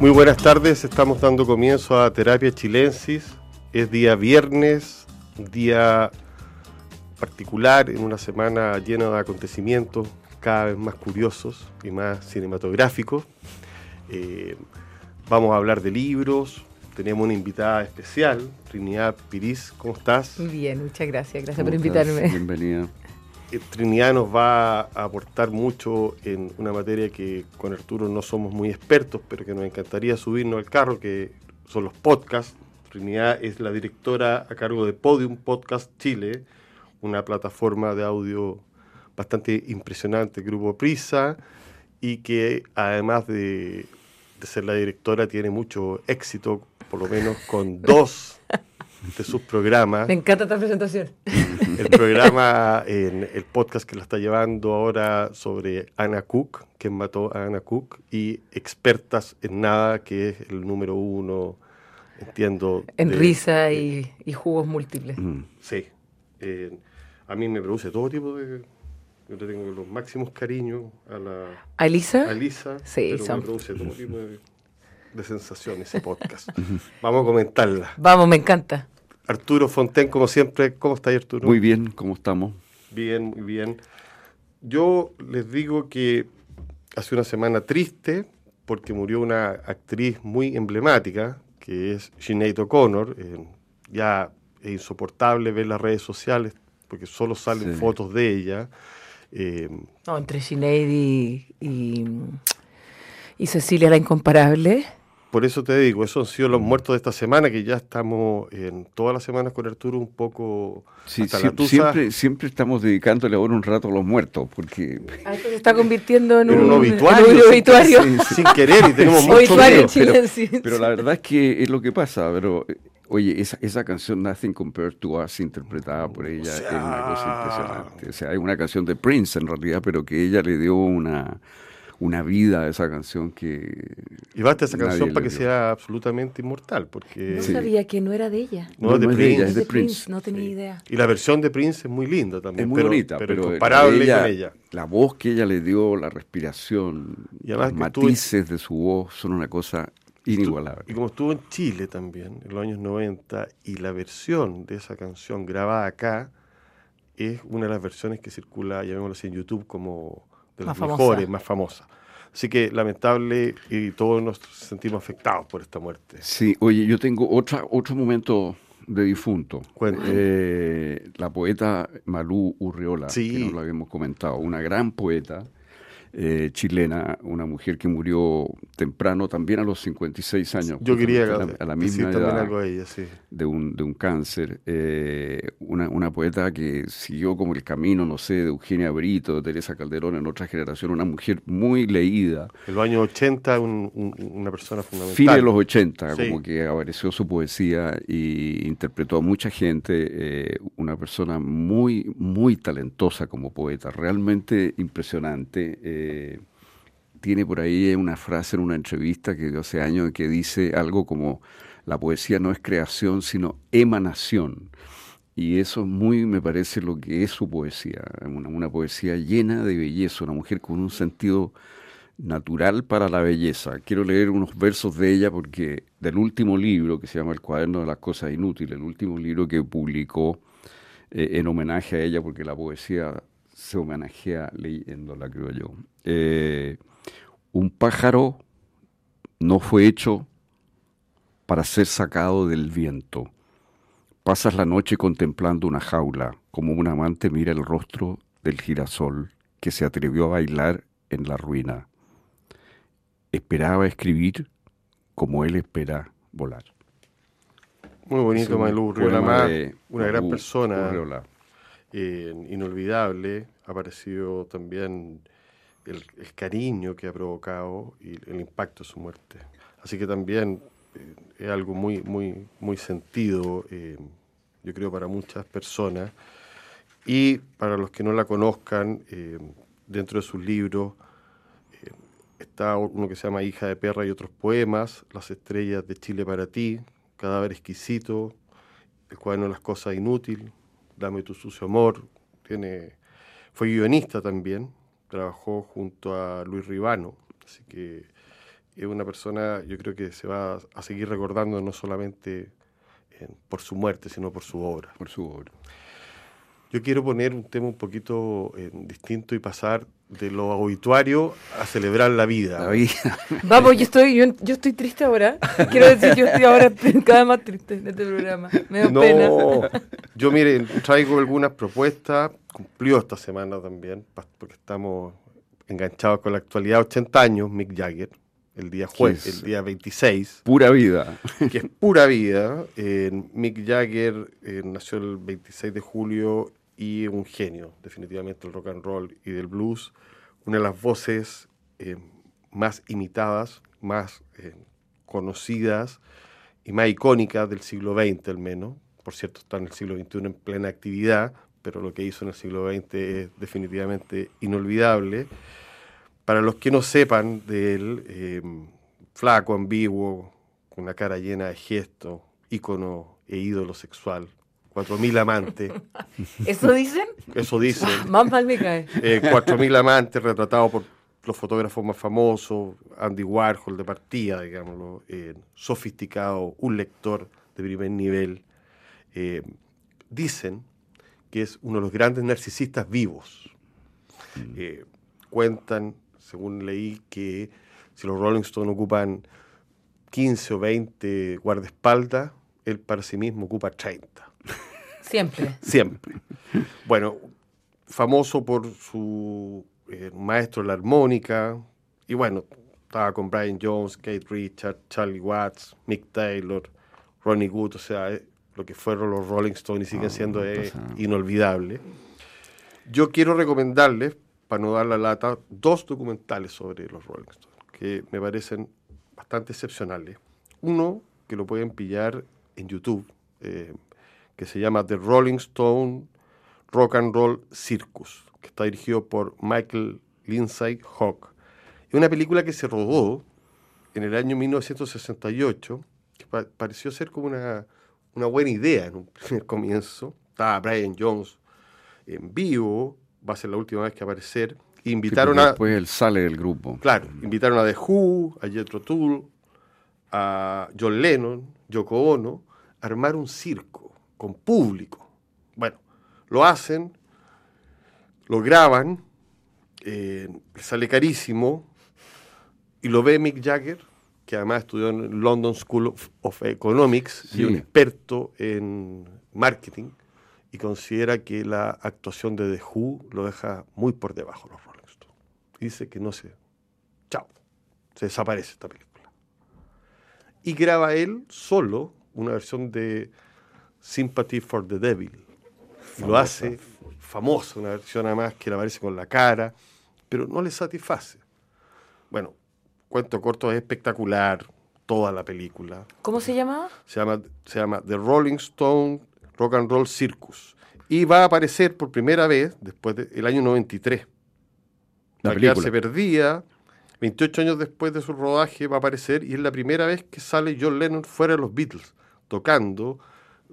Muy buenas tardes, estamos dando comienzo a Terapia Chilensis. Es día viernes, día particular en una semana llena de acontecimientos cada vez más curiosos y más cinematográficos. Eh, vamos a hablar de libros, tenemos una invitada especial, Trinidad Piris, ¿cómo estás? Muy bien, muchas gracias, gracias por invitarme. Bienvenida. Eh, Trinidad nos va a aportar mucho en una materia que con Arturo no somos muy expertos, pero que nos encantaría subirnos al carro, que son los podcasts. Trinidad es la directora a cargo de Podium Podcast Chile, una plataforma de audio bastante impresionante, Grupo Prisa, y que además de, de ser la directora tiene mucho éxito, por lo menos con dos de sus programas. Me encanta esta presentación. El programa, en el podcast que la está llevando ahora sobre Anna Cook, quien mató a Anna Cook, y Expertas en Nada, que es el número uno, entiendo. En de- risa de- y, y jugos múltiples. Mm. Sí. Eh, a mí me produce todo tipo de... Yo le tengo los máximos cariños a la ¿A Lisa, Sí, pero son- me produce todo tipo de, de sensaciones ese podcast. Vamos a comentarla. Vamos, me encanta. Arturo Fonten, como siempre, ¿cómo estás Arturo? Muy bien, ¿cómo estamos? Bien, muy bien. Yo les digo que hace una semana triste porque murió una actriz muy emblemática, que es Sinead O'Connor. Eh, ya es insoportable ver las redes sociales porque solo salen Sí. fotos de ella. Eh, No, entre Sinead y, y, y Cecilia la incomparable. Por eso te digo, esos han sido los muertos de esta semana, que ya estamos en todas las semanas con Arturo un poco Sí, hasta siem- la tusa. siempre, siempre estamos dedicándole ahora un rato a los muertos, porque Ah, esto se está convirtiendo en En un, un obituario, en un sin- obituario. Sí, sin querer y tenemos mucho Obituario miedo. Chile, pero, sí. pero la verdad es que es lo que pasa, pero eh, oye, esa, esa canción Nothing Compared to Us, interpretada por ella, es una cosa impresionante. O sea, hay una canción de Prince en realidad, pero que ella le dio una, una vida a esa canción que... Y basta esa canción para que dio. sea absolutamente inmortal, porque... No Sí. sabía que no era de ella. No, es de es Prince. ella, Es de de Prince, Prince. no tenía Sí. idea. Y la versión de Prince es muy linda también. Es muy pero, bonita, pero, ella- con ella. La voz que ella le dio, la respiración, Y los matices de su voz son una cosa inigualable. Y como estuvo en Chile también, en los años 90, y la versión de esa canción grabada acá es una de las versiones que circula, llamémoslo así, en YouTube como de las Más famosa. mejores, más famosas. Así que lamentable y todos nos sentimos afectados por esta muerte. Sí, oye, yo tengo otra, otro momento de difunto. Eh, la poeta Malú Urriola, Sí. que nos lo habíamos comentado, una gran poeta eh, chilena, una mujer que murió temprano, también a los 56 años. Yo quería a la, a la misma también edad algo a ella, sí. de un, de un cáncer. eh, una, una poeta que siguió como el camino, no sé, de Eugenia Brito, de Teresa Calderón en otra generación, una mujer muy leída. En los años 80, un- un- una persona fundamental. Fines de los 80, Sí. como que apareció su poesía y interpretó a mucha gente, eh, una persona muy, muy talentosa como poeta, realmente impresionante. Eh, tiene por ahí una frase en una entrevista que dio hace años que dice algo como, la poesía no es creación, sino emanación. Y eso muy me parece lo que es su poesía, una, una poesía llena de belleza, una mujer con un sentido natural para la belleza. Quiero leer unos versos de ella porque del último libro que se llama El cuaderno de las cosas inútiles, el último libro que publicó eh, en homenaje a ella, porque la poesía se homenajea leyéndola, creo yo. Eh, un pájaro no fue hecho para ser sacado del viento. Pasas la noche contemplando una jaula, como un amante mira el rostro del girasol que se atrevió a bailar en la ruina. Esperaba escribir como él espera volar. Muy bonito, Malú una gran persona. Eh, inolvidable. Ha aparecido también el, cariño que ha provocado y el impacto de su muerte. Así que también eh, es algo muy, muy, muy sentido, eh, yo creo, para muchas personas. Y para los que no la conozcan, eh, dentro de sus libros está uno que se llama Hija de Perra y otros poemas, Las estrellas de Chile para ti, Cadáver exquisito, El cuaderno de las cosas inútiles, Dame tu sucio amor. Tiene, fue guionista también, trabajó junto a Luis Ribano, así que es una persona, yo creo que se va a seguir recordando no solamente por su muerte, sino por su obra. Por su obra. Yo quiero poner un tema un poquito eh, distinto y pasar de lo obituario a celebrar la vida. La vida. Vamos, yo estoy, yo, estoy triste ahora. Quiero decir, yo estoy ahora cada vez más triste en este programa. Me da no, pena. yo mire, traigo algunas propuestas. Cumplió esta semana también, porque estamos enganchados con la actualidad. 80 años, Mick Jagger el día jueves, el día 26. Pura vida. Que es pura vida. Mick Jagger eh, nació el 26 de julio y un genio, definitivamente, del rock and roll y del blues. Una de las voces eh, más imitadas, más eh, conocidas y más icónicas del siglo XX, al menos. Por cierto, está en el siglo XXI en plena actividad, pero lo que hizo en el siglo XX es definitivamente inolvidable. Para los que no sepan de él, eh, flaco, ambiguo, con una cara llena de gestos, ícono e ídolo sexual, cuatro mil amantes. ¿Eso dicen? Eso dicen. Más mal me cae. Eh, cuatro mil amantes retratados por los fotógrafos más famosos, Andy Warhol de partida, digámoslo, eh, sofisticado, un lector de primer nivel. dicen que es uno de los grandes narcisistas vivos. Mm. cuentan según leí que si los Rolling Stones ocupan 15 o 20 guardaespaldas, él para sí mismo ocupa 30. Siempre. Siempre. Bueno, famoso por su eh, maestro de la armónica, y bueno, estaba con Brian Jones, Kate Richards, Charlie Watts, Mick Taylor, Ronnie Wood, o sea, eh, lo que fueron los Rolling Stones y siguen ah, siendo eh, inolvidable. Yo quiero recomendarles, para no dar la lata, dos documentales sobre los Rolling Stones que me parecen bastante excepcionales. Uno que lo pueden pillar en YouTube, eh, que se llama The Rolling Stone Rock and Roll Circus, que está dirigido por Michael Lindsay Hawk. Es una película que se rodó en el año 1968, que pareció ser como una, una buena idea en un primer comienzo. Estaba Brian Jones en vivo, va a ser la última vez que aparecer. Invitaron a. Después él sale del grupo. Claro, invitaron a The Who, a Jethro Tull, a John Lennon, Yoko Ono, a armar un circo con público. Bueno, lo hacen, lo graban, eh, sale carísimo, y lo ve Mick Jagger, que además estudió en London School of, Economics y un experto en marketing y considera que la actuación de The Who lo deja muy por debajo de los Rolling Stones. Dice que no se... Chao. Se desaparece esta película. Y graba él solo una versión de Sympathy for the Devil. lo hace famosa, una versión además que le aparece con la cara, pero no le satisface. Bueno, cuento corto, es espectacular toda la película. ¿Cómo se llama? Se llama, se llama The Rolling Stone Rock and Roll Circus. Y va a aparecer por primera vez después del año 93. La, película se perdía. 28 años después de su rodaje va a aparecer y es la primera vez que sale John Lennon fuera de los Beatles, tocando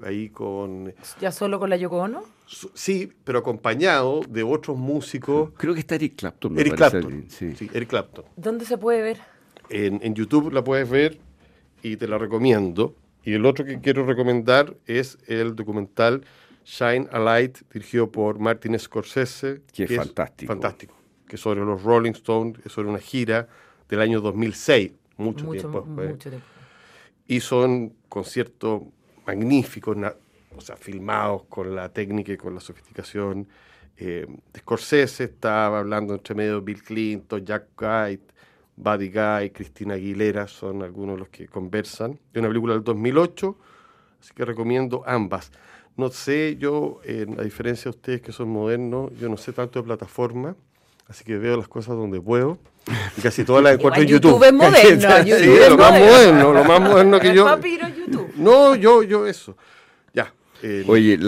ahí con... ¿Ya solo con la Yoko Ono? Sí, pero acompañado de otros músicos. Creo que está Eric Clapton. Eric Clapton, sí. Eric Clapton. ¿Dónde se puede ver? En, en YouTube la puedes ver y te la recomiendo. Y el otro que quiero recomendar es el documental Shine a Light, dirigido por Martin Scorsese. Que, es fantástico. Fantástico. Que es sobre los Rolling Stones, es sobre una gira del año 2006, mucho, tiempo después. Mucho tiempo. Y son conciertos magníficos, o sea, filmados con la técnica y con la sofisticación. Eh, Scorsese estaba hablando entre medio Bill Clinton, Jack White, Buddy Guy, Cristina Aguilera son algunos de los que conversan. Es una película del 2008, así que recomiendo ambas. No sé, yo, a diferencia de ustedes que son modernos, yo no sé tanto de plataforma, así que veo las cosas donde puedo. Y casi todas las encuentro en YouTube. YouTube es moderno. sí, lo más moderno, lo más moderno que yo. No, yo, yo eso. Ya. Oye,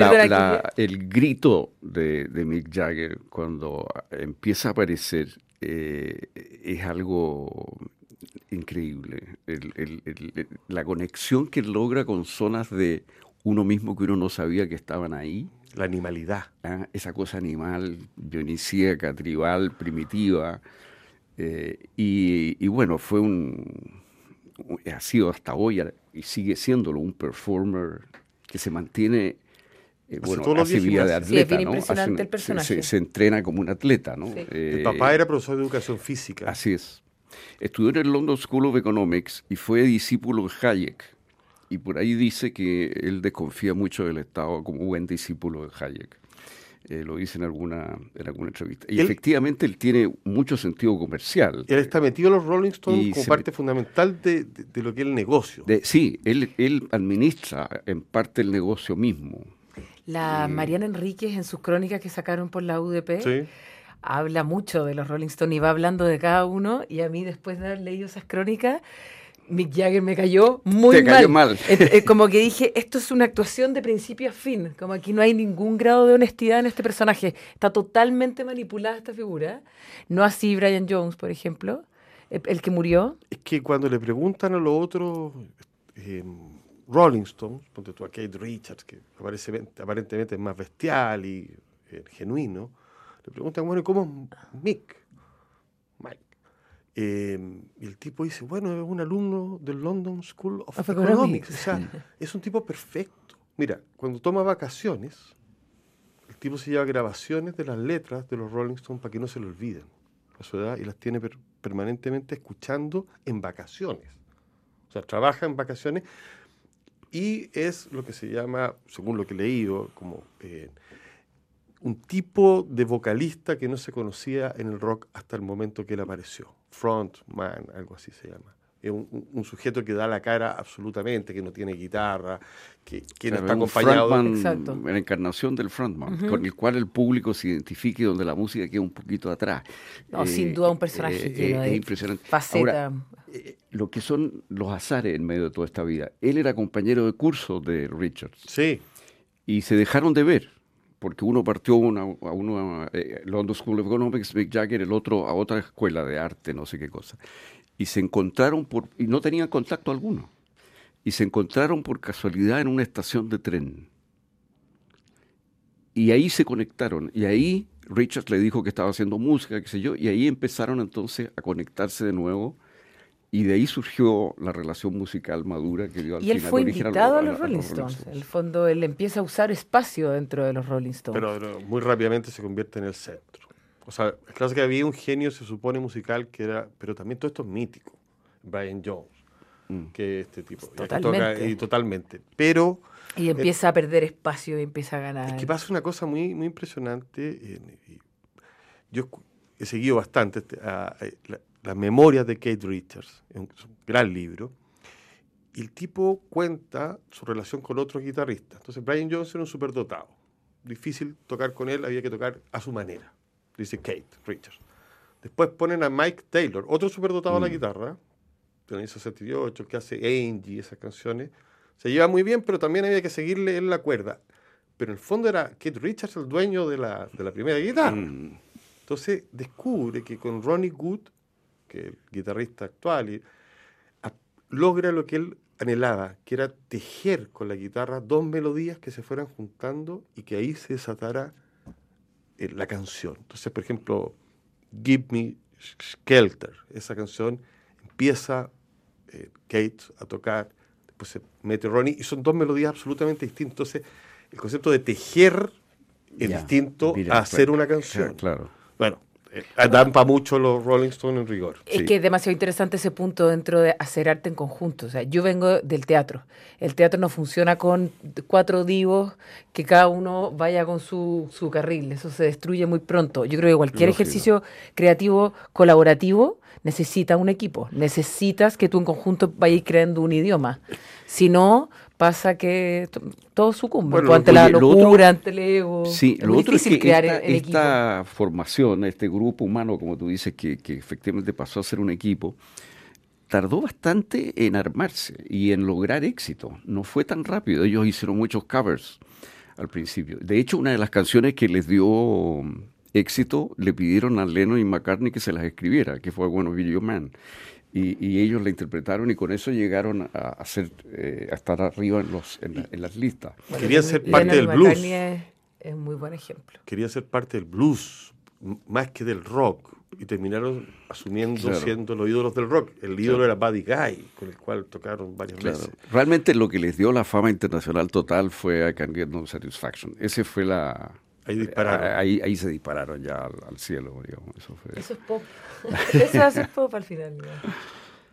el grito de, de Mick Jagger cuando empieza a aparecer eh, es algo increíble. la conexión que logra con zonas de uno mismo que uno no sabía que estaban ahí. La animalidad. Ah, esa cosa animal, dionisíaca, tribal, primitiva. Eh, y, bueno, fue un, ha sido hasta hoy y sigue siéndolo un performer que se mantiene eh, bueno, hace vida de atleta, ¿no? impresionante el personaje. Se, entrena como un atleta, ¿no? el papá era profesor de educación física. Así es. Estudió en el London School of Economics y fue discípulo de Hayek. Y por ahí dice que él desconfía mucho del Estado como buen discípulo de Hayek. Eh, lo dice en alguna, en alguna entrevista. Y efectivamente él tiene mucho sentido comercial. Él está metido en los Rolling Stones como parte fundamental de, lo que es el negocio. sí, él, él administra en parte el negocio mismo. La eh, Mariana Enríquez en sus crónicas que sacaron por la UDP habla mucho de los Rolling Stones y va hablando de cada uno y a mí después de haber leído esas crónicas Mick Jagger me cayó muy mal. como que dije, esto es una actuación de principio a fin, como aquí no hay ningún grado de honestidad en este personaje. Está totalmente manipulada esta figura. No así Brian Jones, por ejemplo, el, que murió. Es que cuando le preguntan a los otros eh, Rolling Stones, ponte tú a Kate Richards, que aparentemente es más bestial y eh, genuino, le preguntan, bueno, ¿cómo es Mick? Em, y el tipo dice, bueno, es un alumno del London School of, Economics. O sea, es un tipo perfecto. Mira, cuando toma vacaciones, el tipo se lleva grabaciones de las letras de los Rolling Stones para que no se le olviden a su edad y las tiene permanentemente escuchando en vacaciones. O sea, trabaja en vacaciones y es lo que se llama, según lo que he leído, como eh, un tipo de vocalista que no se conocía en el rock hasta el momento que él apareció. Frontman, algo así se llama. Es un, sujeto que da la cara absolutamente, que no tiene guitarra, que, que no está acompañado. Frontman, la encarnación del frontman, con el cual el público se identifique donde la música queda un poquito atrás. No, sin duda un personaje eh, es impresionante. faceta. Eh, lo que son los azares en medio de toda esta vida. Él era compañero de curso de Richards. Sí. Y se dejaron de ver porque uno partió a uno eh, London School of Economics, Mick Jagger, el otro a otra escuela de arte, no sé qué cosa. Y se encontraron por, y no tenían contacto alguno. Y se encontraron por casualidad en una estación de tren. Y ahí se conectaron. Y ahí Richard le dijo que estaba haciendo música, qué sé yo, y ahí empezaron entonces a conectarse de nuevo y de ahí surgió la relación musical madura que dio al Y él fue invitado a, los, Rolling, Stones. En el fondo, él empieza a usar espacio dentro de los Rolling Stones. Pero, muy rápidamente se convierte en el centro. O sea, es claro que había un genio, se supone, musical que era. Pero también todo esto es mítico. Brian Jones, mm. que este tipo. Totalmente. y totalmente. Pero. Y empieza a perder espacio y empieza a ganar. Es que pasa una cosa muy, muy impresionante. yo he seguido bastante este, a, las memorias de Kate Richards, un gran libro, y el tipo cuenta su relación con otros guitarristas. Entonces Brian Jones era un superdotado, difícil tocar con él, había que tocar a su manera, dice Kate Richards. Después ponen a Mike Taylor, otro superdotado a la mm. guitarra, de 68, que hace Angie, esas canciones. Se lleva muy bien, pero también había que seguirle en la cuerda. Pero en el fondo era Kate Richards el dueño de la, de la primera guitarra. Mm. Entonces descubre que con Ronnie Good que el guitarrista actual, y, logra lo que él anhelaba, que era tejer con la guitarra dos melodías que se fueran juntando y que ahí se desatara eh, la canción. Entonces, por ejemplo, Give Me Skelter, esa canción empieza eh, Kate a tocar, después se mete Ronnie, y son dos melodías absolutamente distintas. Entonces, el concepto de tejer es distinto a hacer una canción. Claro. Bueno, dan para mucho los Rolling Stones en rigor. Es que es demasiado interesante ese punto dentro de hacer arte en conjunto. O sea, yo vengo del teatro. El teatro no funciona con cuatro divos que cada uno vaya con su, su carril. Eso se destruye muy pronto. Yo creo que cualquier ejercicio creativo colaborativo necesita un equipo. Necesitas que tú en conjunto vayas creando un idioma. Si no, pasa que todo sucumbe pues, ante la locura, ante el ego. Sí, lo otro es que crear esta, formación, este grupo humano, como tú dices, que, efectivamente pasó a ser un equipo, tardó bastante en armarse y en lograr éxito. No fue tan rápido. Ellos hicieron muchos covers al principio. De hecho, una de las canciones que les dio éxito, le pidieron a Lennon y McCartney que se las escribiera, que fue Bueno Video Man y, ellos la interpretaron y con eso llegaron a, hacer, eh, a estar arriba en, los, en, las listas. Quería ser parte del blues. Es, un muy buen ejemplo. Quería ser parte del blues, más que del rock. y terminaron asumiendo Claro. siendo los ídolos del rock. El ídolo era Buddy Guy, con el cual tocaron varias Claro. veces. Realmente lo que les dio la fama internacional total fue I Can Get No Satisfaction. Ese fue la... Ahí dispararon. Ahí, ahí se dispararon ya al, al cielo, digamos. Eso fue... Eso es pop. Eso hace pop al final. ¿no?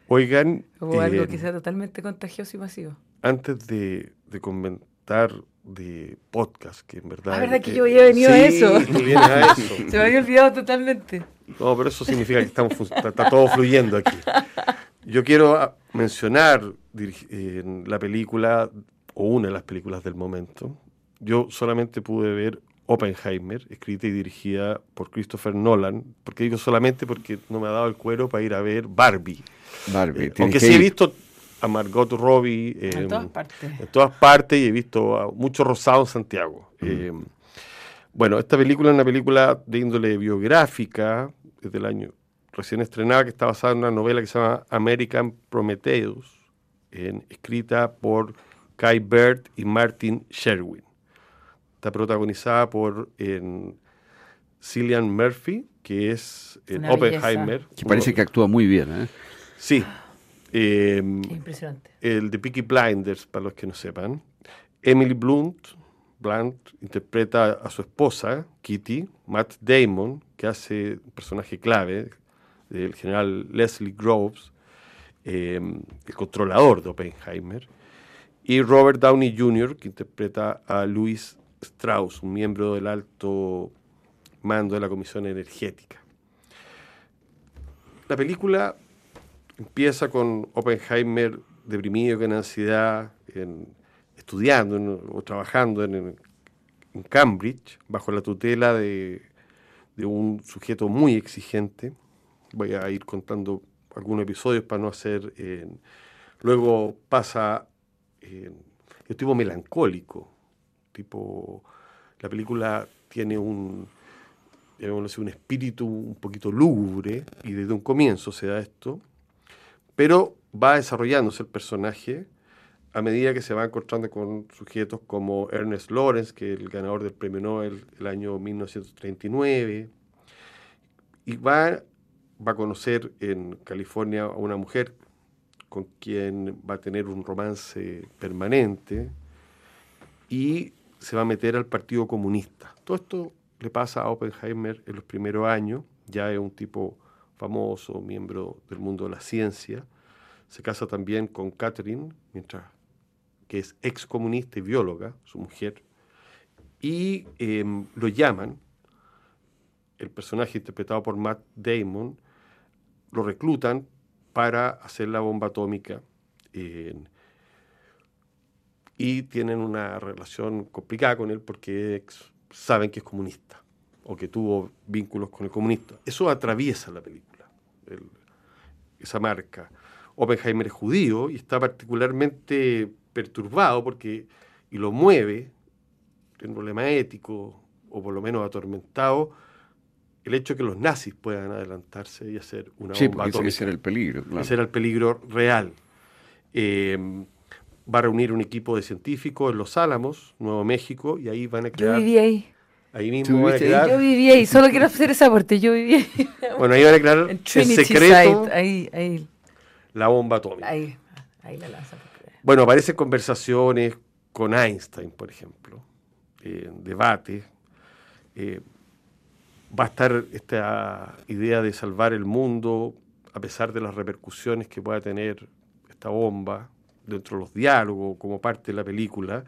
Oigan, Como algo eh, que sea totalmente contagioso y masivo. antes de, de comentar de podcast, que en verdad... Ah, ¿verdad que eh, yo había venido a eso? a. Se me había olvidado totalmente. No, pero eso significa que estamos, está, está todo fluyendo aquí. Yo quiero ah, mencionar la película, o una de las películas del momento. Yo solamente pude ver Oppenheimer, escrita y dirigida por Christopher Nolan. porque digo solamente? Porque no me ha dado el cuero para ir a ver Barbie. Barbie, Eh, aunque que sí he visto a Margot Robbie En em, todas partes. en todas partes y he visto a mucho rosado en Santiago. Eh, bueno, esta película es una película de índole biográfica, es del año recién estrenada, que está basada en una novela que se llama American Prometheus, escrita por Kai Bird y Martin Sherwin. Está protagonizada por en, Cillian Murphy, que es en Una belleza. Oppenheimer. Que parece que actúa muy bien, ¿eh? Sí. Em, Es impresionante. el de Peaky Blinders, para los que no sepan. Emily Blunt, Blunt interpreta a su esposa, Kitty. Matt Damon, que hace un personaje clave, del general Leslie Groves, eh, el controlador de Oppenheimer. Y Robert Downey Jr., que interpreta a Louis Strauss, un miembro del alto mando de la Comisión Energética. La película empieza con Oppenheimer deprimido, con ansiedad, estudiando en- o trabajando en, Cambridge, bajo la tutela de, un sujeto muy exigente. Voy a ir contando algunos episodios para no hacer... eh, luego pasa... eh, es tipo melancólico, tipo... La película tiene un, así, un espíritu un poquito lúgubre, y desde un comienzo se da esto, pero va desarrollándose el personaje a medida que se va encontrando con sujetos como Ernest Lawrence, que es el ganador del premio Nobel el año 1939, y va, va a conocer en California a una mujer con quien va a tener un romance permanente y se va a meter al Partido Comunista. Todo esto le pasa a Oppenheimer en los primeros años, ya es un tipo famoso, miembro del mundo de la ciencia. Se casa también con Catherine, mientras que es excomunista y bióloga, su mujer, y em, lo llaman, el personaje interpretado por Matt Damon, lo reclutan para hacer la bomba atómica en- y tienen una relación complicada con él porque saben que es comunista o que tuvo vínculos con el comunista. Eso atraviesa la película, el- esa marca. Oppenheimer es judío y está particularmente perturbado porque, y lo mueve, tiene un problema ético o por lo menos atormentado, el hecho de que los nazis puedan adelantarse y hacer una Sí, bomba porque ese, atómica. ese era el peligro. claro. Ese era el peligro real. Eh, va a reunir un equipo de científicos en Los Álamos, Nuevo México, y ahí van a Yo crear. viví ahí. Ahí ¿Tú mismo van a viviste ahí? crear. Yo viví ahí. Solo quiero hacer ese aporte. Yo viví ahí. Bueno, ahí van a crear En en Trinity secreto Site. Ahí, ahí, la bomba atómica. ahí. Ahí la lanzan. Bueno, aparecen conversaciones con Einstein, por ejemplo, eh, debates. Eh, va a estar esta idea de salvar el mundo a pesar de las repercusiones que pueda tener esta bomba dentro de los diálogos como parte de la película.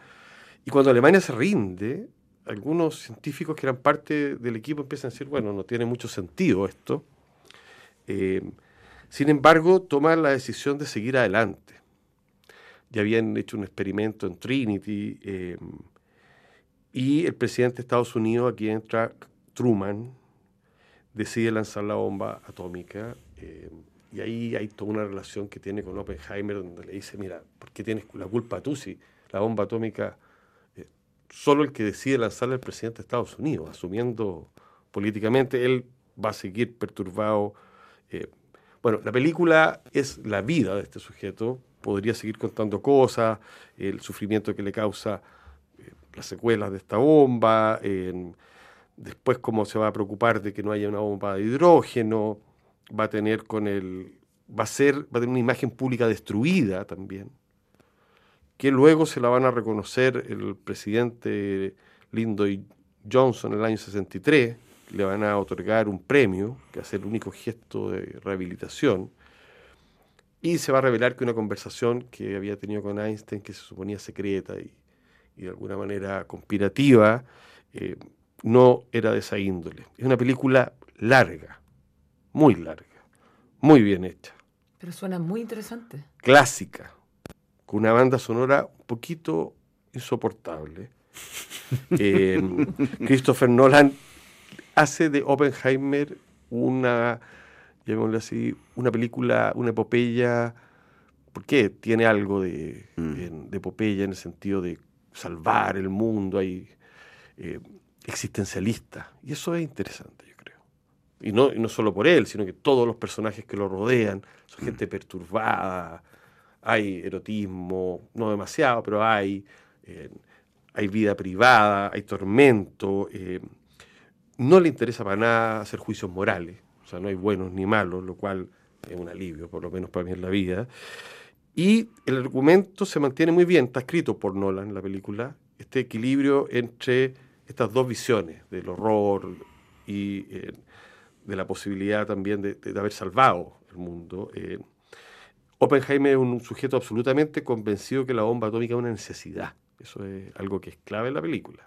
Y cuando Alemania se rinde, algunos científicos que eran parte del equipo empiezan a decir, bueno, no tiene mucho sentido esto. Eh, sin embargo, toman la decisión de seguir adelante. Ya habían hecho un experimento en Trinity eh, y el presidente de Estados Unidos, aquí entra Truman, decide lanzar la bomba atómica. eh, y ahí hay toda una relación que tiene con Oppenheimer, donde le dice, mira, ¿por qué tienes la culpa tú si la bomba atómica, eh, solo el que decide lanzarla es el presidente de Estados Unidos, asumiendo políticamente, él va a seguir perturbado. eh, bueno, la película es la vida de este sujeto, podría seguir contando cosas, el sufrimiento que le causa eh, las secuelas de esta bomba, después cómo se va a preocupar de que no haya una bomba de hidrógeno, va a tener con el, va a ser, va a tener una imagen pública destruida también, que luego se la van a reconocer el presidente Lyndon Johnson en el año 63, le van a otorgar un premio, que es el único gesto de rehabilitación, y se va a revelar que una conversación que había tenido con Einstein, que se suponía secreta y, de alguna manera conspirativa, eh, no era de esa índole. Es una película larga, muy larga, muy bien hecha. Pero suena muy interesante. Clásica, con una banda sonora un poquito insoportable. Eh, Christopher Nolan hace de Oppenheimer una, llamémosle así, una película, una epopeya, porque tiene algo de, mm. de, epopeya en el sentido de salvar el mundo, hay eh, existencialista, y eso es interesante, Y no, no solo por él, sino que todos los personajes que lo rodean, son mm. gente perturbada, hay erotismo, no demasiado, pero hay, eh, hay vida privada, hay tormento. Eh, no le interesa para nada hacer juicios morales, o sea, no hay buenos ni malos, lo cual es un alivio, por lo menos para mí en la vida. Y el argumento se mantiene muy bien, está escrito por Nolan en la película, este equilibrio entre estas dos visiones, del horror y eh, de la posibilidad también de, haber salvado el mundo. Eh, Oppenheimer es un sujeto absolutamente convencido que la bomba atómica es una necesidad. Eso es algo que es clave en la película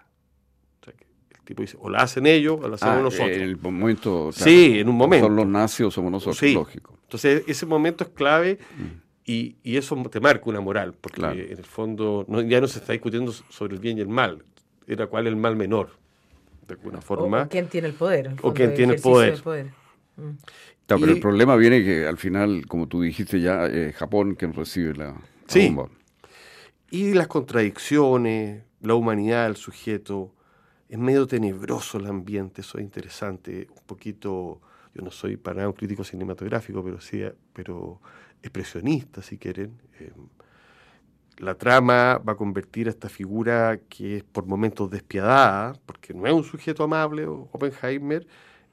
o la hacen ellos o la hacemos ah, nosotros. En el momento. sí, en un momento. Son los nazis o somos nosotros, lógico. Entonces, ese momento es clave mm. y, y, eso te marca una moral, porque en el fondo ya no se está discutiendo sobre el bien y el mal, era cuál es el mal menor, de alguna forma. O, quién tiene el poder. o quién tiene el poder. Mm. pero el problema viene que al final, como tú dijiste ya, eh, Japón quien recibe la, sí. bomba. Y las contradicciones, la humanidad del sujeto, es medio tenebroso el ambiente, eso es interesante, un poquito, yo no soy para nada un crítico cinematográfico, pero sí, pero expresionista, si quieren. Eh, la trama va a convertir a esta figura que es por momentos despiadada, porque no es un sujeto amable, Oppenheimer,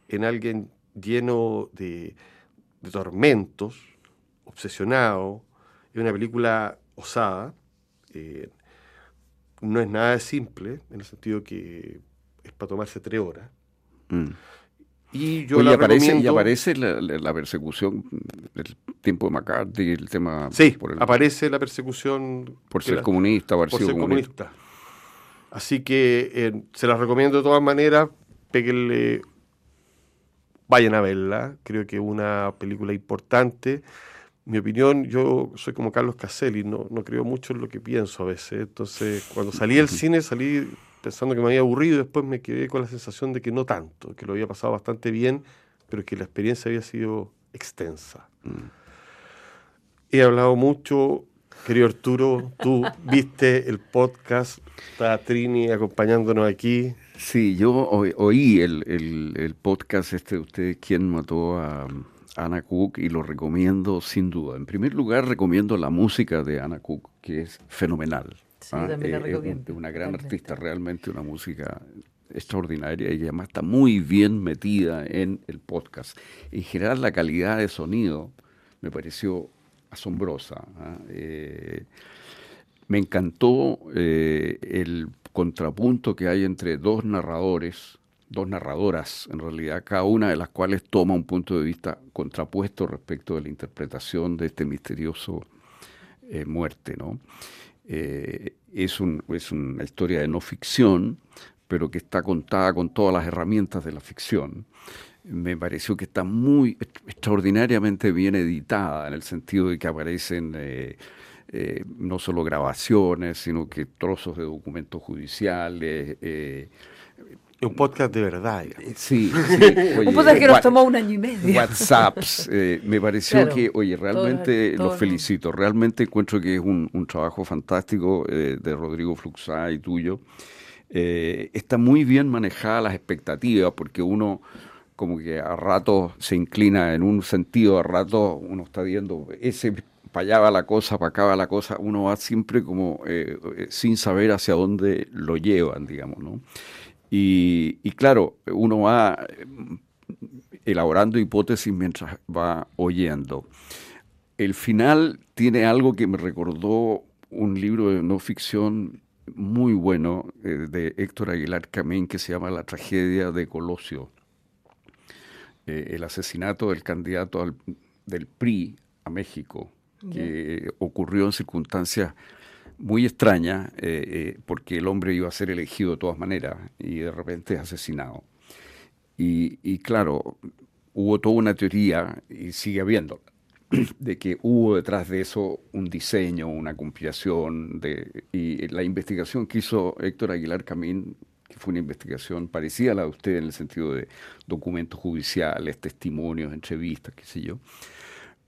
en alguien lleno de, tormentos, obsesionado. Es una película osada. Eh, no es nada simple, en el sentido que es para tomarse tres horas. Mm. Y yo la aparece, y aparece la, persecución del tiempo de McCarthy, el tema... Sí, por aparece la persecución... Por ser comunista, por ser comunista. Así que eh, se las recomiendo de todas maneras, péguenle, vayan a verla, creo que es una película importante. Mi opinión, yo soy como Carlos Caselli, no, no creo mucho en lo que pienso a veces, entonces cuando salí del cine salí pensando que me había aburrido y después me quedé con la sensación de que no tanto, que lo había pasado bastante bien, pero que la experiencia había sido extensa. Mm. He hablado mucho, querido Arturo, tú viste el podcast, está Trini acompañándonos aquí. Sí, yo oí el, el, podcast este de ustedes, ¿Quién mató a Anna Cook? Y lo recomiendo sin duda. En primer lugar, recomiendo la música de Anna Cook, que es fenomenal. Ah, eh, es una gran artista, realmente una música extraordinaria y además está muy bien metida en el podcast. En general la calidad de sonido me pareció asombrosa. ¿ah? Eh, me encantó eh, el contrapunto que hay entre dos narradores, dos narradoras en realidad, cada una de las cuales toma un punto de vista contrapuesto respecto de la interpretación de este misterioso muerte, ¿no? Eh, es, un, es una historia de no ficción, pero que está contada con todas las herramientas de la ficción. Me pareció que está muy extraordinariamente bien editada en el sentido de que aparecen eh, eh, no solo grabaciones, sino que trozos de documentos judiciales, un podcast de verdad. Eh, sí, un podcast que nos tomó un año y medio. WhatsApps. Eh, me pareció que, oye, realmente los felicito. Realmente encuentro que es un, trabajo fantástico eh, de Rodrigo Fluxá y tuyo. está muy bien manejada las expectativas porque uno como que a rato se inclina en un sentido, a rato uno está viendo ese para allá va la cosa, para acá va la cosa, uno va siempre como sin saber hacia dónde lo llevan, digamos, ¿no? Y, y claro, uno va elaborando hipótesis mientras va oyendo. El final tiene algo que me recordó un libro de no ficción muy bueno eh, de Héctor Aguilar Camín que se llama La tragedia de Colosio. Eh, el asesinato del candidato del PRI a México, que ocurrió en circunstancias muy extrañas, eh, porque el hombre iba a ser elegido de todas maneras y de repente es asesinado. Y, claro, hubo toda una teoría, y sigue habiendo, de que hubo detrás de eso un diseño, una conspiración, de, y la investigación que hizo Héctor Aguilar Camín, que fue una investigación parecida a la de usted en el sentido de documentos judiciales, testimonios, entrevistas, qué sé yo.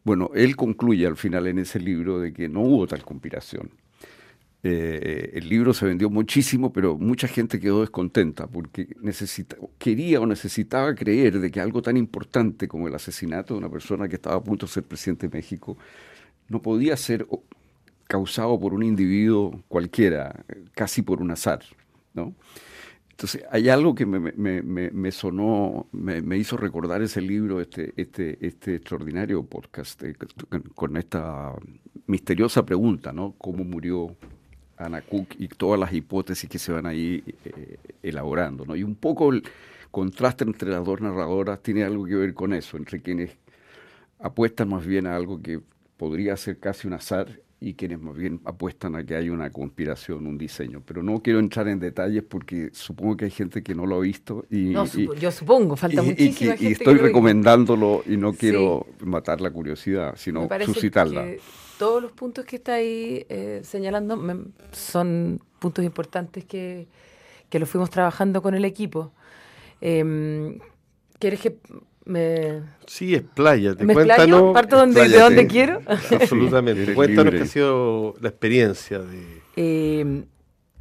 Bueno, él concluye al final en ese libro de que no hubo tal conspiración, eh, el libro se vendió muchísimo, pero mucha gente quedó descontenta porque necesita, quería o necesitaba creer de que algo tan importante como el asesinato de una persona que estaba a punto de ser presidente de México no podía ser causado por un individuo cualquiera, casi por un azar. ¿no? Entonces, hay algo que me, sonó, me, hizo recordar ese libro, este, este, este extraordinario podcast, eh, con esta misteriosa pregunta, ¿no? ¿Cómo murió Ana Cook y todas las hipótesis que se van ahí eh, elaborando. ¿no? Y un poco el contraste entre las dos narradoras tiene algo que ver con eso, entre quienes apuestan más bien a algo que podría ser casi un azar y quienes más bien apuestan a que hay una conspiración, un diseño. Pero no quiero entrar en detalles porque supongo que hay gente que no lo ha visto. Y, yo supongo, falta y, y estoy recomendándolo y no quiero matar la curiosidad, sino suscitarla todos los puntos que está ahí eh, señalando son puntos importantes que, que los fuimos trabajando con el equipo. Em, ¿Quieres que me... Sí, es playa. ¿Me cuéntanos, ¿Parto donde, de donde quiero? Absolutamente. Cuéntanos qué ha sido la experiencia de... Em,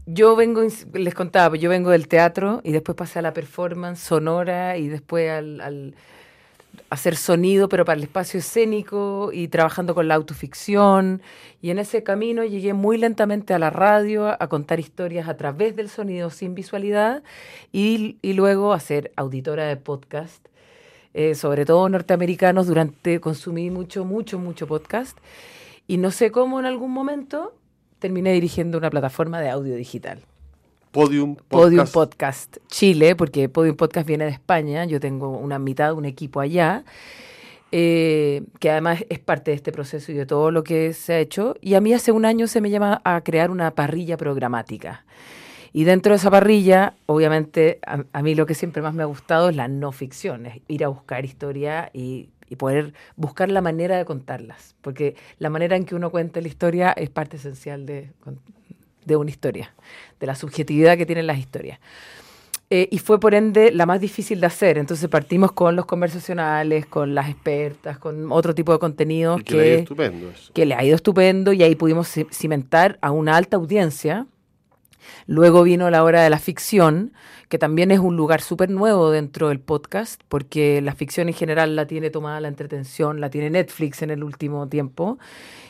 yo vengo, les contaba, yo vengo del teatro y después pasé a la performance sonora y después al hacer sonido, pero para el espacio escénico y trabajando con la autoficción. Y en ese camino llegué muy lentamente a la radio, a contar historias a través del sonido sin visualidad y, luego a ser auditora de podcast, eh, sobre todo norteamericanos. Durante consumí mucho, mucho, mucho podcast. Y no sé cómo en algún momento terminé dirigiendo una plataforma de audio digital. Podium Podcast. Podium Podcast Chile, porque Podium Podcast viene de España, yo tengo una mitad, un equipo allá, eh, que además es parte de este proceso y de todo lo que se ha hecho. Y a mí hace un año se me llama a crear una parrilla programática. Y dentro de esa parrilla, obviamente, a, mí lo que siempre más me ha gustado es la no ficción, es ir a buscar historia y, y, poder buscar la manera de contarlas, porque la manera en que uno cuenta la historia es parte esencial de, de una historia, de la subjetividad que tienen las historias. Eh, y fue por ende la más difícil de hacer. Entonces partimos con los conversacionales, con las expertas, con otro tipo de contenidos que, le ha ido estupendo que le ha ido estupendo y ahí pudimos cimentar a una alta audiencia. Luego vino la hora de la ficción, que también es un lugar súper nuevo dentro del podcast, porque la ficción en general la tiene tomada la entretención, la tiene Netflix en el último tiempo,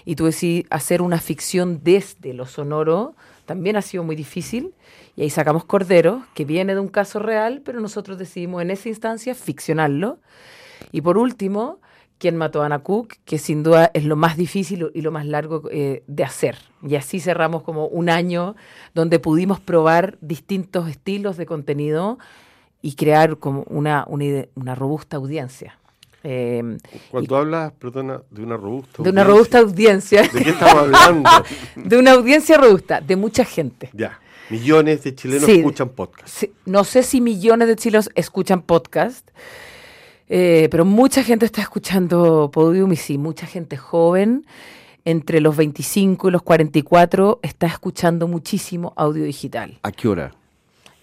y tú decís hacer una ficción desde lo sonoro también ha sido muy difícil. Y ahí sacamos Cordero, que viene de un caso real, pero nosotros decidimos en esa instancia ficcionarlo. Y por último, quien mató a Ana Cook, que sin duda es lo más difícil y lo más largo eh, de hacer. Y así cerramos como un año donde pudimos probar distintos estilos de contenido y crear como una, una robusta audiencia. Eh, Cuando hablas, perdona, de una robusta De una robusta audiencia. ¿De qué estamos hablando? de una audiencia robusta, de mucha gente. Ya. Millones de chilenos escuchan podcast. no sé si millones de chilenos escuchan podcast, eh, pero mucha gente está escuchando Podium y sí, mucha gente joven, entre los 25 y los 44, está escuchando muchísimo audio digital. ¿A qué hora?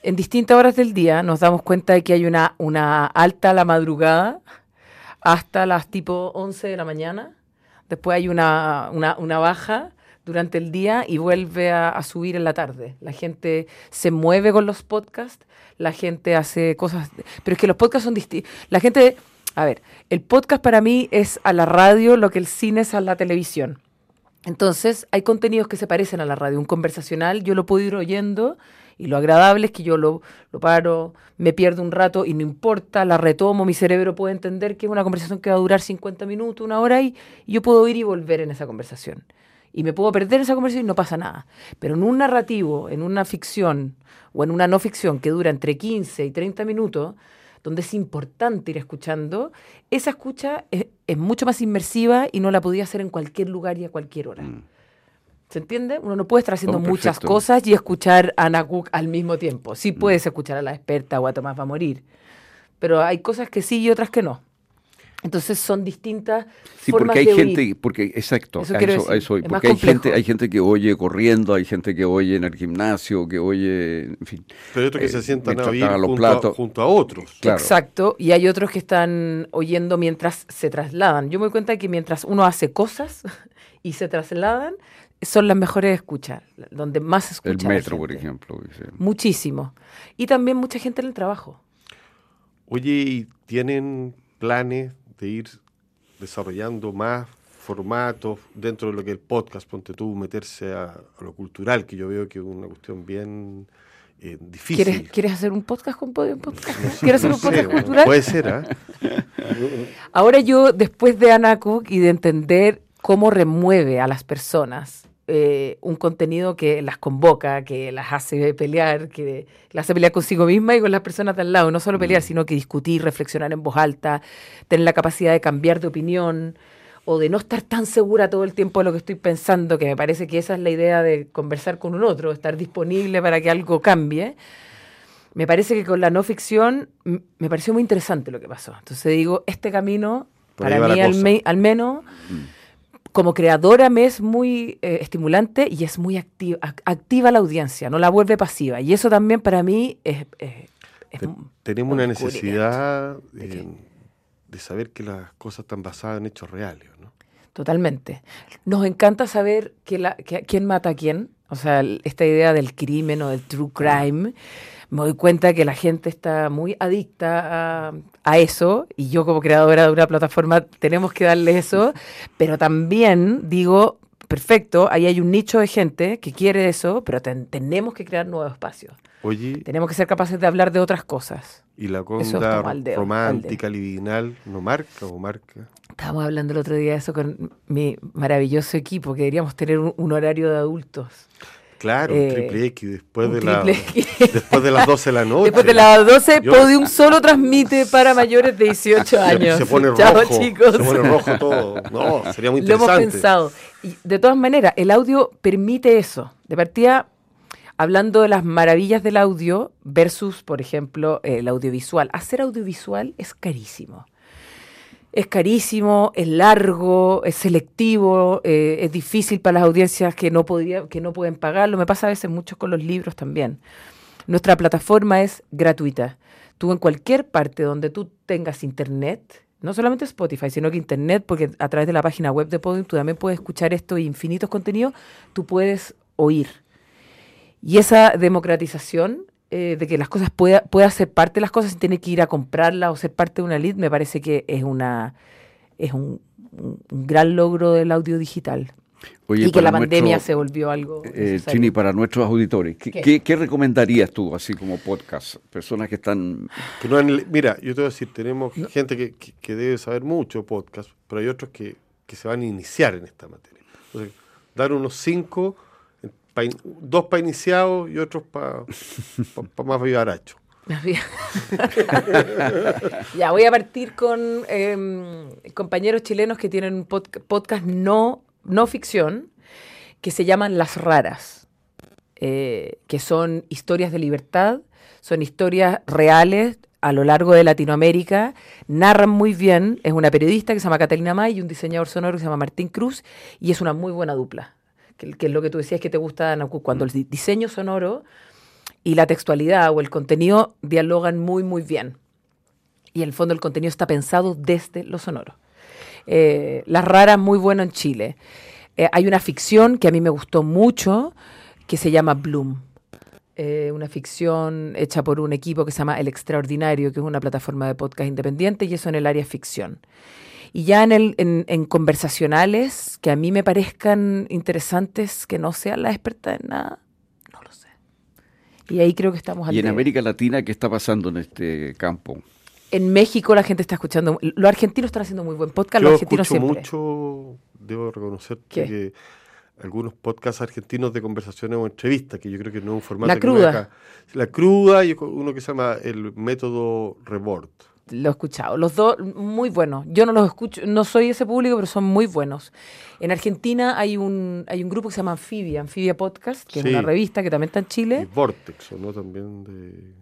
En distintas horas del día nos damos cuenta de que hay una, una alta a la madrugada hasta las tipo 11 de la mañana. Después hay una, una, baja durante el día y vuelve a, subir en la tarde. La gente se mueve con los podcasts, la gente hace cosas, pero es que los podcasts son distintos. La gente, a ver, el podcast para mí es a la radio lo que el cine es a la televisión. Entonces, hay contenidos que se parecen a la radio. Un conversacional, yo lo puedo ir oyendo Y lo agradable es que yo lo, lo paro, me pierdo un rato y no importa, la retomo, mi cerebro puede entender que es una conversación que va a durar 50 minutos, una hora y, yo puedo ir y volver en esa conversación. Y me puedo perder esa conversación y no pasa nada. Pero en un narrativo, en una ficción o en una no ficción que dura entre 15 y 30 minutos, donde es importante ir escuchando, esa escucha es, es mucho más inmersiva y no la podía hacer en cualquier lugar y a cualquier hora. Mm. ¿Se entiende? Uno no puede estar haciendo Oh, muchas cosas y escuchar a Ana Cook al mismo tiempo. Sí puedes escuchar a la experta o a Tomás va a morir, pero hay cosas que sí y otras que no. Entonces son distintas Sí, formas porque hay de oír. gente, porque exacto, Eso a eso, a eso es más porque hay gente, hay gente que oye corriendo, hay gente que oye en el gimnasio, que oye, en fin. Pero hay otros que eh, se sientan a oír junto junto a otros. Claro. Exacto, y hay otros que están oyendo mientras se trasladan. Yo me doy cuenta que mientras uno hace cosas y se trasladan, son las mejores escuchas, donde más escucha. El metro, por ejemplo. dice. Muchísimo. Y también mucha gente en el trabajo. Oye, ¿y tienen planes de ir desarrollando más formatos dentro de lo que es el podcast? Ponte tú, meterse a, a lo cultural, que yo veo que es una cuestión bien eh, difícil. ¿Quieres, ¿Quieres hacer un podcast con Podium Podcast? No ¿Quieres hacer un sé, podcast bueno, cultural? Puede ser, ¿ah? Ahora yo, después de Anna Cook y de entender cómo remueve a las personas eh, un contenido que las convoca, que las hace pelear, que las hace pelear consigo misma y con las personas de al lado, no solo pelear, sino que discutir, reflexionar en voz alta, tener la capacidad de cambiar de opinión o de no estar tan segura todo el tiempo de lo que estoy pensando, que me parece que esa es la idea de conversar con un otro, estar disponible para que algo cambie. Me parece que con la no ficción me pareció muy interesante lo que pasó. Entonces digo, este camino, Por para mí al, me- al menos, como creadora me es muy eh, estimulante y es muy activa, ac- activa la audiencia, no la vuelve pasiva. Y eso también para mí es... es- es Te- un- tenemos un una necesidad ¿De eh, saber que las cosas están basadas en hechos reales, ¿no? Totalmente. Nos encanta saber que la, que- quién mata a quién. O sea, esta idea del crimen o del true crime. Me doy cuenta que la gente está muy adicta a, a eso y yo como creadora de una plataforma tenemos que darle eso, pero también digo, perfecto, ahí hay un nicho de gente que quiere eso, pero ten- tenemos que crear nuevos espacios. Oye, Tenemos que ser capaces de hablar de otras cosas. ¿y la conda como al dedo, al romántica, libidinal, no marca o marca? Estábamos hablando el otro día de eso con mi maravilloso equipo, que deberíamos tener un- un horario de adultos. Claro, Eh, un triple X después un de, la, triple X. después de las 12 de la noche. Después de las 12, Yo- Podium solo transmite para mayores de 18 Se- años. Se, pone Chao, rojo. chicos. Se pone rojo todo. No, sería muy Lo hemos interesante. pensado. Y de todas maneras, el audio permite eso. De partida, hablando de las maravillas del audio versus, por ejemplo, el audiovisual. Hacer audiovisual es carísimo. Es carísimo, es largo, es selectivo, eh, es difícil para las audiencias que no, podría, que no pueden pagarlo. Me pasa a veces mucho con los libros también. Nuestra plataforma es gratuita. Tú en cualquier parte donde tú tengas internet, no solamente Spotify, sino que internet, porque a través de la página web de Podium tú también puedes escuchar esto y infinitos contenidos, tú puedes oír. Y esa democratización eh, de que las cosas pueda, pueda ser parte de las cosas sin tener que ir a comprarlas o ser parte de una lead, me parece que es una es un, un- un gran logro del audio digital. Oye, y que la pandemia nuestro- se volvió algo. Eh. Chini, para nuestros auditores, ¿qué, ¿Qué? qué- qué recomendarías tú, así como podcast? Personas que están... Que no han mira, yo te voy a decir, tenemos gente que, que- que debe saber mucho podcast, pero hay otros que, que se van a iniciar en esta materia. Entonces, dar unos cinco, pa in- dos para iniciados y otros para más vivaracho. ya, voy a partir con em, compañeros chilenos que tienen un pod- podcast no, no ficción que se llaman Las Raras, eh, que son historias de libertad, son historias reales a lo largo de Latinoamérica, narran muy bien, es una periodista que se llama Catalina May y un diseñador sonoro que se llama Martín Cruz, y es una muy buena dupla, que, que es lo que tú decías que te gusta, cuando el di- diseño sonoro y la textualidad o el contenido dialogan muy, muy bien. Y en el fondo el contenido está pensado desde lo sonoro. Eh, Las raras, muy bueno en Chile. Eh, hay una ficción que a mí me gustó mucho que se llama Bloom. Eh, una ficción hecha por un equipo que se llama El Extraordinario, que es una plataforma de podcast independiente, y eso en el área ficción. Y ya en, el, en, en conversacionales que a mí me parezcan interesantes, que no sean la experta en nada, no lo sé. Y ahí creo que estamos ¿Y en América Latina qué está pasando en este campo? En México la gente está escuchando, los argentinos están haciendo muy buen podcast, los argentinos escucho mucho, debo reconocer que algunos podcasts argentinos de conversaciones o entrevistas, que yo creo que no es un formato La cruda. La cruda y uno que se llama el método Rebord. Lo he escuchado. Los dos muy buenos. Yo no los escucho, no soy ese público, pero son muy buenos. En Argentina hay un hay un grupo que se llama Anfibia, Anfibia Podcast, que es una revista que también está en Chile. Y Vortex, ¿no? También de...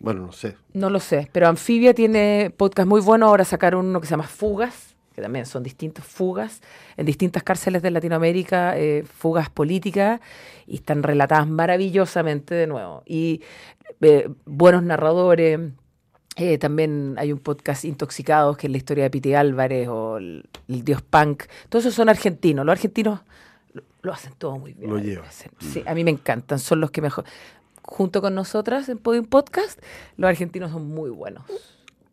Bueno, no sé. No lo sé, pero Anfibia tiene podcast muy bueno. Ahora sacaron uno que se llama Fugas, que también son distintos fugas en distintas cárceles de Latinoamérica, eh, fugas políticas, y están relatadas maravillosamente de nuevo. Y eh, buenos narradores. Eh, también hay un podcast Intoxicados, que es la historia de Piti Álvarez o el, Dios Punk. Todos esos son argentinos. Los argentinos lo, hacen todo muy bien. Lo llevan. Sí, a mí me encantan. Son los que mejor. Junto con nosotras en Podium Podcast, los argentinos son muy buenos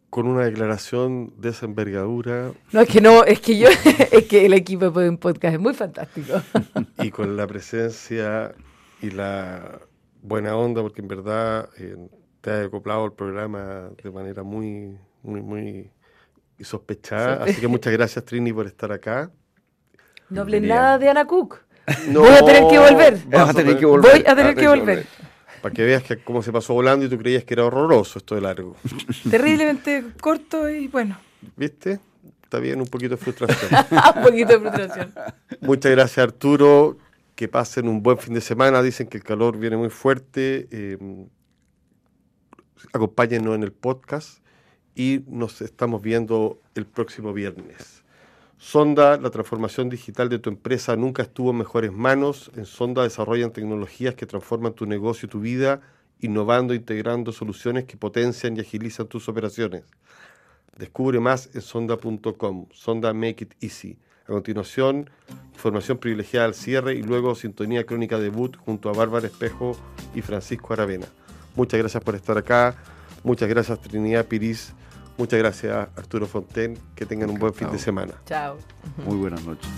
con una declaración de esa envergadura. No, es que no, es que yo, es que el equipo de un podcast es muy fantástico. Y con la presencia y la buena onda, porque en verdad eh, te ha acoplado el programa de manera muy, muy, muy sospechada. Así que muchas gracias, Trini, por estar acá. No hablé nada de Ana Cook. Voy a tener que volver. Vas a tener que volver. Voy a tener que volver. Para que veas que cómo se pasó volando y tú creías que era horroroso esto de largo. Terriblemente corto y bueno. ¿Viste? Está bien, un poquito de frustración. un poquito de frustración. Muchas gracias, Arturo. Que pasen un buen fin de semana. Dicen que el calor viene muy fuerte. Eh, acompáñenos en el podcast y nos estamos viendo el próximo viernes. Sonda, la transformación digital de tu empresa nunca estuvo en mejores manos. En Sonda desarrollan tecnologías que transforman tu negocio y tu vida, innovando e integrando soluciones que potencian y agilizan tus operaciones. Descubre más en sonda.com. Sonda Make It Easy. A continuación, información privilegiada al cierre y luego sintonía crónica debut junto a Bárbara Espejo y Francisco Aravena. Muchas gracias por estar acá. Muchas gracias Trinidad Piris Muchas gracias, Arturo Fonten. Que tengan un buen fin de semana. Chao. Muy buenas noches.